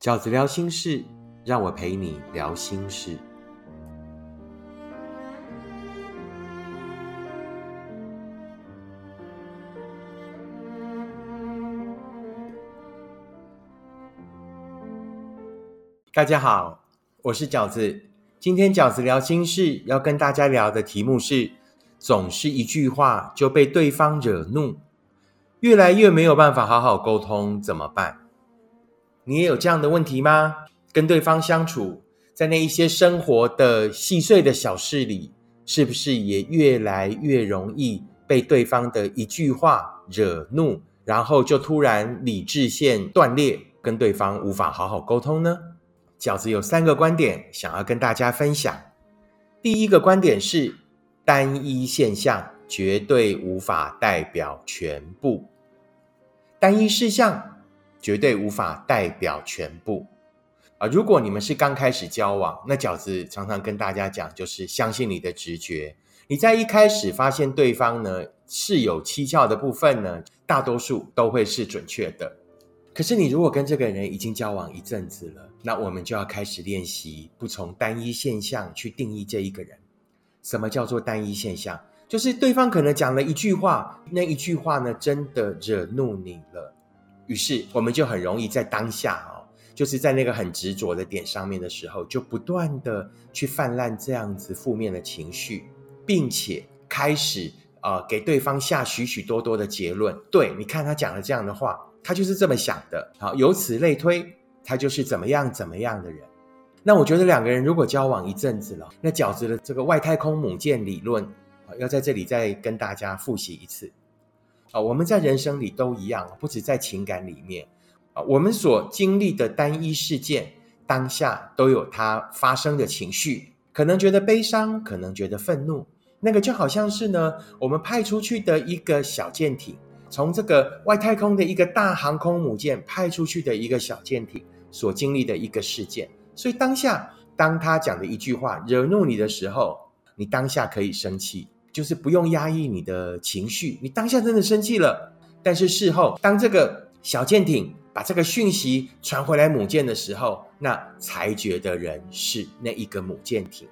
饺子聊心事，让我陪你聊心事。大家好，我是饺子。今天饺子聊心事要跟大家聊的题目是：总是一句话就被对方惹怒，越来越没有办法好好沟通，怎么办？你也有这样的问题吗？跟对方相处，在那一些生活的细碎的小事里，是不是也越来越容易被对方的一句话惹怒，然后就突然理智线断裂，跟对方无法好好沟通呢？饺子有三个观点想要跟大家分享。第一个观点是，单一现象绝对无法代表全部，单一事项。绝对无法代表全部啊！如果你们是刚开始交往，那饺子常常跟大家讲，就是相信你的直觉。你在一开始发现对方呢是有蹊跷的部分呢，大多数都会是准确的。可是你如果跟这个人已经交往一阵子了，那我们就要开始练习不从单一现象去定义这一个人。什么叫做单一现象？就是对方可能讲了一句话，那一句话呢真的惹怒你了。于是，我们就很容易在当下哦，就是在那个很执着的点上面的时候，就不断的去泛滥这样子负面的情绪，并且开始呃给对方下许许多多的结论。对，你看他讲了这样的话，他就是这么想的。好，由此类推，他就是怎么样怎么样的人。那我觉得两个人如果交往一阵子了，那饺子的这个外太空母舰理论，要在这里再跟大家复习一次。啊，我们在人生里都一样，不止在情感里面啊，我们所经历的单一事件，当下都有它发生的情绪，可能觉得悲伤，可能觉得愤怒，那个就好像是呢，我们派出去的一个小舰艇，从这个外太空的一个大航空母舰派出去的一个小舰艇所经历的一个事件，所以当下当他讲的一句话惹怒你的时候，你当下可以生气。就是不用压抑你的情绪，你当下真的生气了，但是事后当这个小舰艇把这个讯息传回来母舰的时候，那裁决的人是那一个母舰艇。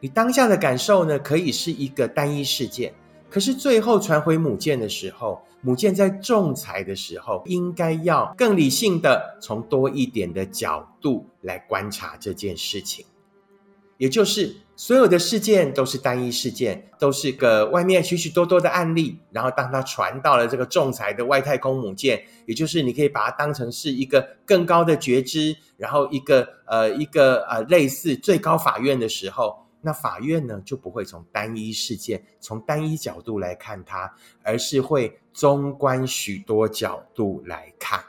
你当下的感受呢，可以是一个单一事件，可是最后传回母舰的时候，母舰在仲裁的时候，应该要更理性的从多一点的角度来观察这件事情。也就是所有的事件都是单一事件，都是个外面许许多多的案例。然后当它传到了这个仲裁的外太空母舰，也就是你可以把它当成是一个更高的觉知，然后一个呃一个呃类似最高法院的时候，那法院呢就不会从单一事件、从单一角度来看它，而是会纵观许多角度来看。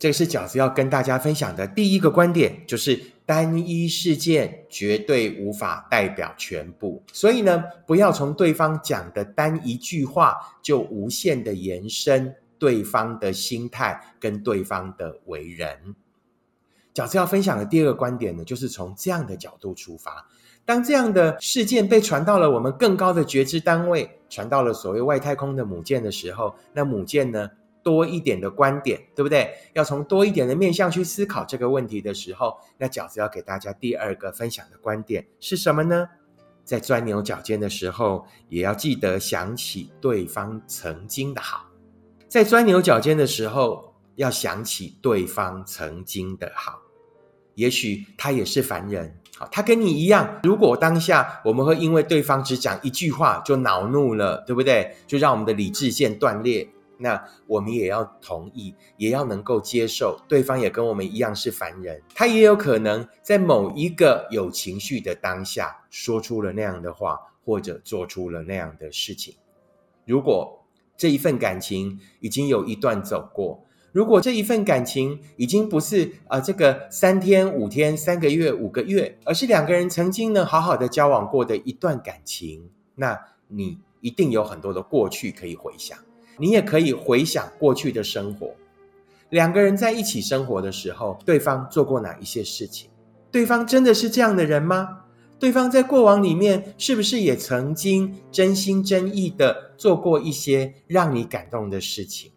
这个是饺子要跟大家分享的第一个观点，就是单一事件绝对无法代表全部。所以呢，不要从对方讲的单一句话就无限的延伸对方的心态跟对方的为人。饺子要分享的第二个观点呢，就是从这样的角度出发，当这样的事件被传到了我们更高的觉知单位，传到了所谓外太空的母舰的时候，那母舰呢？多一点的观点，对不对？要从多一点的面向去思考这个问题的时候，那饺子要给大家第二个分享的观点是什么呢？在钻牛角尖的时候，也要记得想起对方曾经的好。在钻牛角尖的时候，要想起对方曾经的好。也许他也是凡人，好，他跟你一样。如果当下我们会因为对方只讲一句话就恼怒了，对不对？就让我们的理智线断裂。那我们也要同意，也要能够接受，对方也跟我们一样是凡人，他也有可能在某一个有情绪的当下，说出了那样的话，或者做出了那样的事情。如果这一份感情已经有一段走过，如果这一份感情已经不是啊这个三天五天三个月五个月，而是两个人曾经呢好好的交往过的一段感情，那你一定有很多的过去可以回想。你也可以回想过去的生活，两个人在一起生活的时候，对方做过哪一些事情？对方真的是这样的人吗？对方在过往里面是不是也曾经真心真意的做过一些让你感动的事情？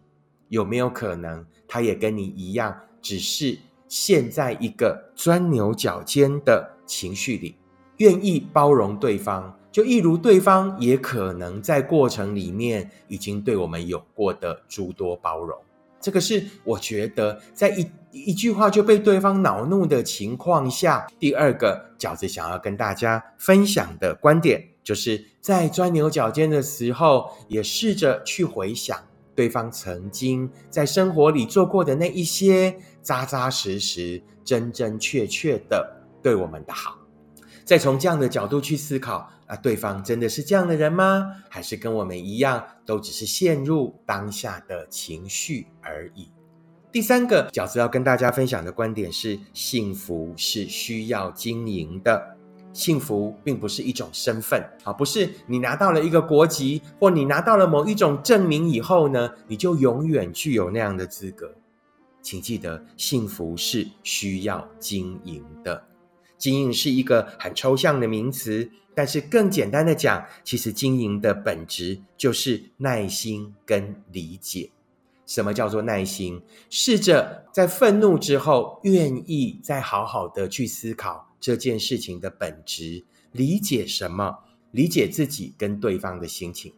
有没有可能他也跟你一样，只是陷在一个钻牛角尖的情绪里，愿意包容对方，就一如对方也可能在过程里面已经对我们有过的诸多包容。这个是我觉得在一一句话就被对方恼怒的情况下，第二个饺子想要跟大家分享的观点，就是在钻牛角尖的时候，也试着去回想对方曾经在生活里做过的那一些扎扎实实、真真确确的对我们的好，再从这样的角度去思考。啊，对方真的是这样的人吗？还是跟我们一样，都只是陷入当下的情绪而已？第三个饺子要跟大家分享的观点是：幸福是需要经营的。幸福并不是一种身份啊，不是你拿到了一个国籍，或你拿到了某一种证明以后呢，你就永远具有那样的资格。请记得，幸福是需要经营的。经营是一个很抽象的名词。但是更简单的讲，其实经营的本质就是耐心跟理解。什么叫做耐心？试着在愤怒之后，愿意再好好的去思考这件事情的本质，理解什么？理解自己跟对方的心情。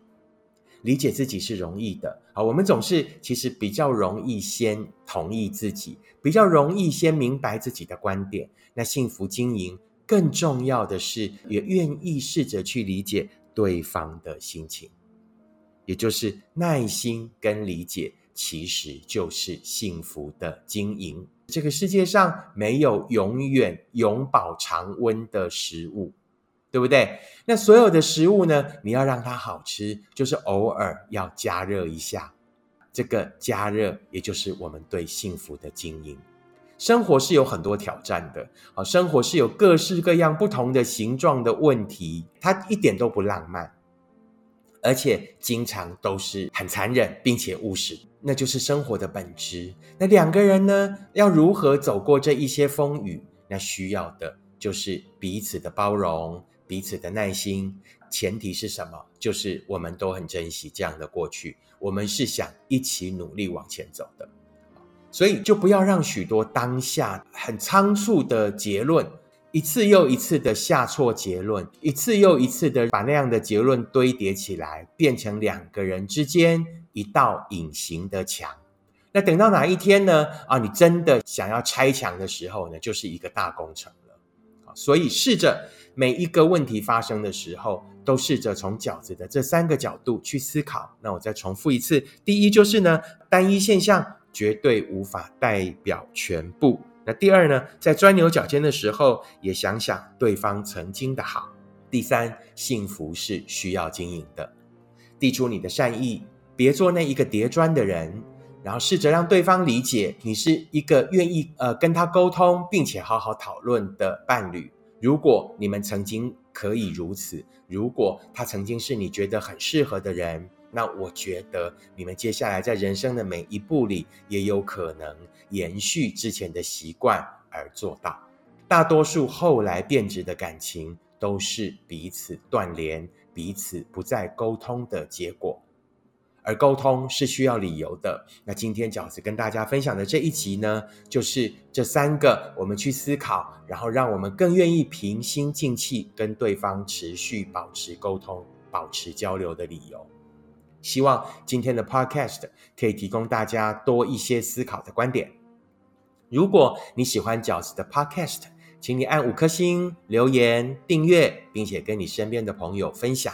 理解自己是容易的啊，我们总是其实比较容易先同意自己，比较容易先明白自己的观点。那幸福经营。更重要的是，也愿意试着去理解对方的心情，也就是耐心跟理解，其实就是幸福的经营。这个世界上没有永远永保常温的食物，对不对？那所有的食物呢，你要让它好吃，就是偶尔要加热一下。这个加热，也就是我们对幸福的经营。生活是有很多挑战的，啊，生活是有各式各样不同的形状的问题，它一点都不浪漫，而且经常都是很残忍并且务实，那就是生活的本质。那两个人呢，要如何走过这一些风雨？那需要的就是彼此的包容，彼此的耐心。前提是什么？就是我们都很珍惜这样的过去，我们是想一起努力往前走的。所以，就不要让许多当下很仓促的结论，一次又一次的下错结论，一次又一次的把那样的结论堆叠起来，变成两个人之间一道隐形的墙。那等到哪一天呢？啊，你真的想要拆墙的时候呢，就是一个大工程了。所以试着每一个问题发生的时候，都试着从饺子的这三个角度去思考。那我再重复一次：第一，就是呢，单一现象。绝对无法代表全部。那第二呢，在钻牛角尖的时候，也想想对方曾经的好。第三，幸福是需要经营的，递出你的善意，别做那一个叠砖的人，然后试着让对方理解，你是一个愿意呃跟他沟通，并且好好讨论的伴侣。如果你们曾经可以如此，如果他曾经是你觉得很适合的人。那我觉得你们接下来在人生的每一步里，也有可能延续之前的习惯而做到。大多数后来变质的感情，都是彼此断联、彼此不再沟通的结果。而沟通是需要理由的。那今天饺子跟大家分享的这一集呢，就是这三个我们去思考，然后让我们更愿意平心静气跟对方持续保持沟通、保持交流的理由。希望今天的 Podcast 可以提供大家多一些思考的观点。如果你喜欢饺子的 Podcast，请你按五颗星、留言、订阅，并且跟你身边的朋友分享。